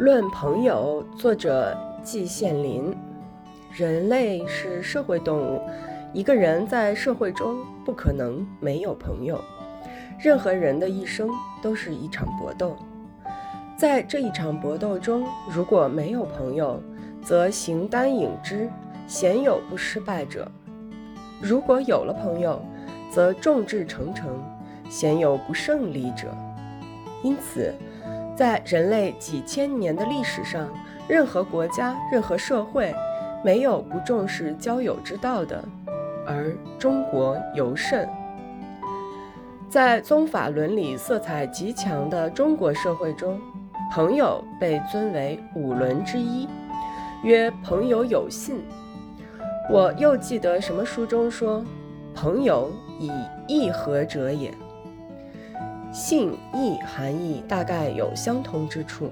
论朋友，作者季羡林。人类是社会动物，一个人在社会中不可能没有朋友。任何人的一生都是一场搏斗，在这一场搏斗中，如果没有朋友，则形单影只，鲜有不失败者；如果有了朋友，则众志成城，鲜有不胜利者。因此，在人类几千年的历史上，任何国家、任何社会，没有不重视交友之道的，而中国尤甚。在宗法伦理色彩极强的中国社会中，朋友被尊为五伦之一，曰朋友有信。我又记得什么书中说，朋友以义合者也。信义含义大概有相同之处，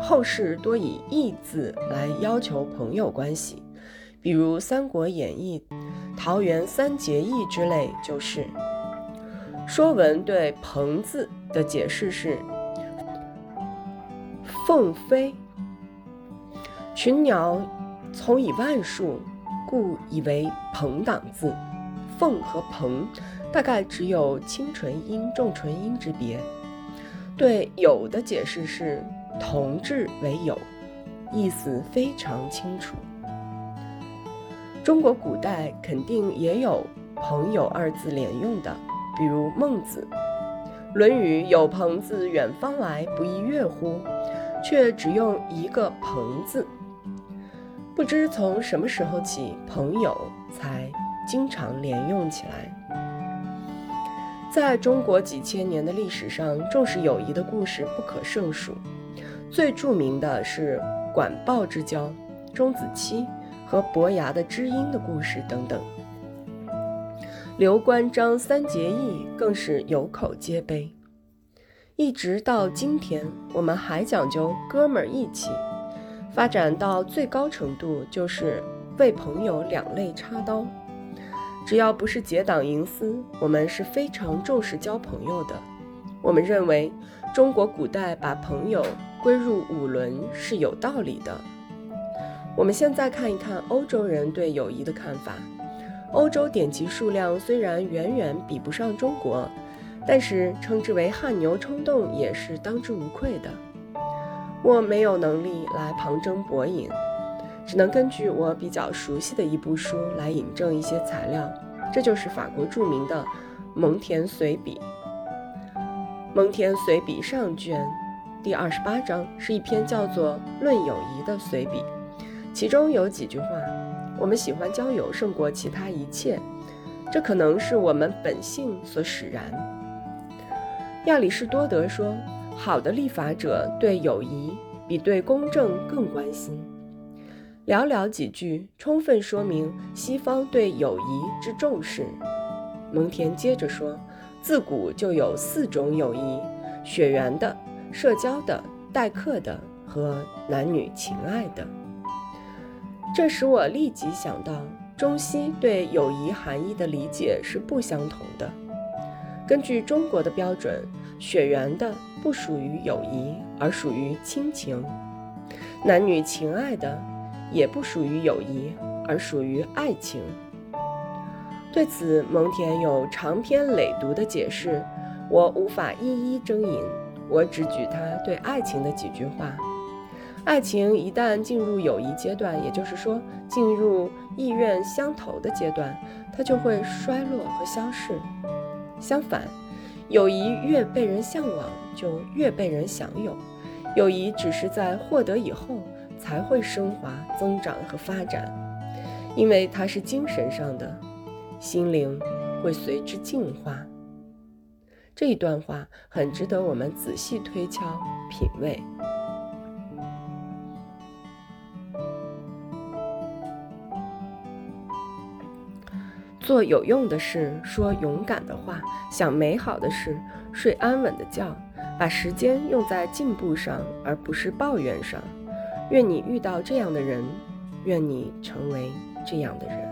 后世多以义字来要求朋友关系，比如《三国演义》《桃园三结义》之类就是。《说文》对“朋”字的解释是：“凤飞，群鸟从以万数，故以为朋党字。凤和鹏大概只有清纯音、重纯音之别。”对“友”的解释是：“同志为友”，意思非常清楚。中国古代肯定也有“朋友”二字连用的。比如孟子，《论语》有朋自远方来，不亦乐乎？却只用一个“朋”字。不知从什么时候起，朋友才经常连用起来。在中国几千年的历史上，重视友谊的故事不可胜数。最著名的是管鲍之交、钟子期和伯牙的知音的故事等等。刘关张三结义更是有口皆碑，一直到今天，我们还讲究哥们儿义气，发展到最高程度就是为朋友两肋插刀。只要不是结党营私，我们是非常重视交朋友的。我们认为，中国古代把朋友归入五伦是有道理的。我们现在看一看欧洲人对友谊的看法。欧洲典籍数量虽然远远比不上中国，但是称之为汗牛充栋也是当之无愧的。我没有能力来旁征博引，只能根据我比较熟悉的一部书来引证一些材料。这就是法国著名的《蒙田随笔》。《蒙田随笔》上卷第二十八章是一篇叫做《论友谊》的随笔，其中有几句话。我们喜欢交友胜过其他一切，这可能是我们本性所使然。亚里士多德说：“好的立法者对友谊比对公正更关心。”寥寥几句，充分说明西方对友谊之重视。蒙恬接着说：“自古就有四种友谊：血缘的、社交的、待客的和男女情爱的。”这使我立即想到，中西对友谊含义的理解是不相同的。根据中国的标准，血缘的不属于友谊，而属于亲情；男女情爱的也不属于友谊，而属于爱情。对此，蒙恬有长篇累牍的解释，我无法一一征引，我只举他对爱情的几句话。爱情一旦进入友谊阶段，也就是说进入意愿相投的阶段，它就会衰落和消逝。相反，友谊越被人向往，就越被人享有。友谊只是在获得以后才会升华、增长和发展，因为它是精神上的，心灵会随之进化。这一段话很值得我们仔细推敲、品味。做有用的事，说勇敢的话，想美好的事，睡安稳的觉，把时间用在进步上，而不是抱怨上。愿你遇到这样的人，愿你成为这样的人。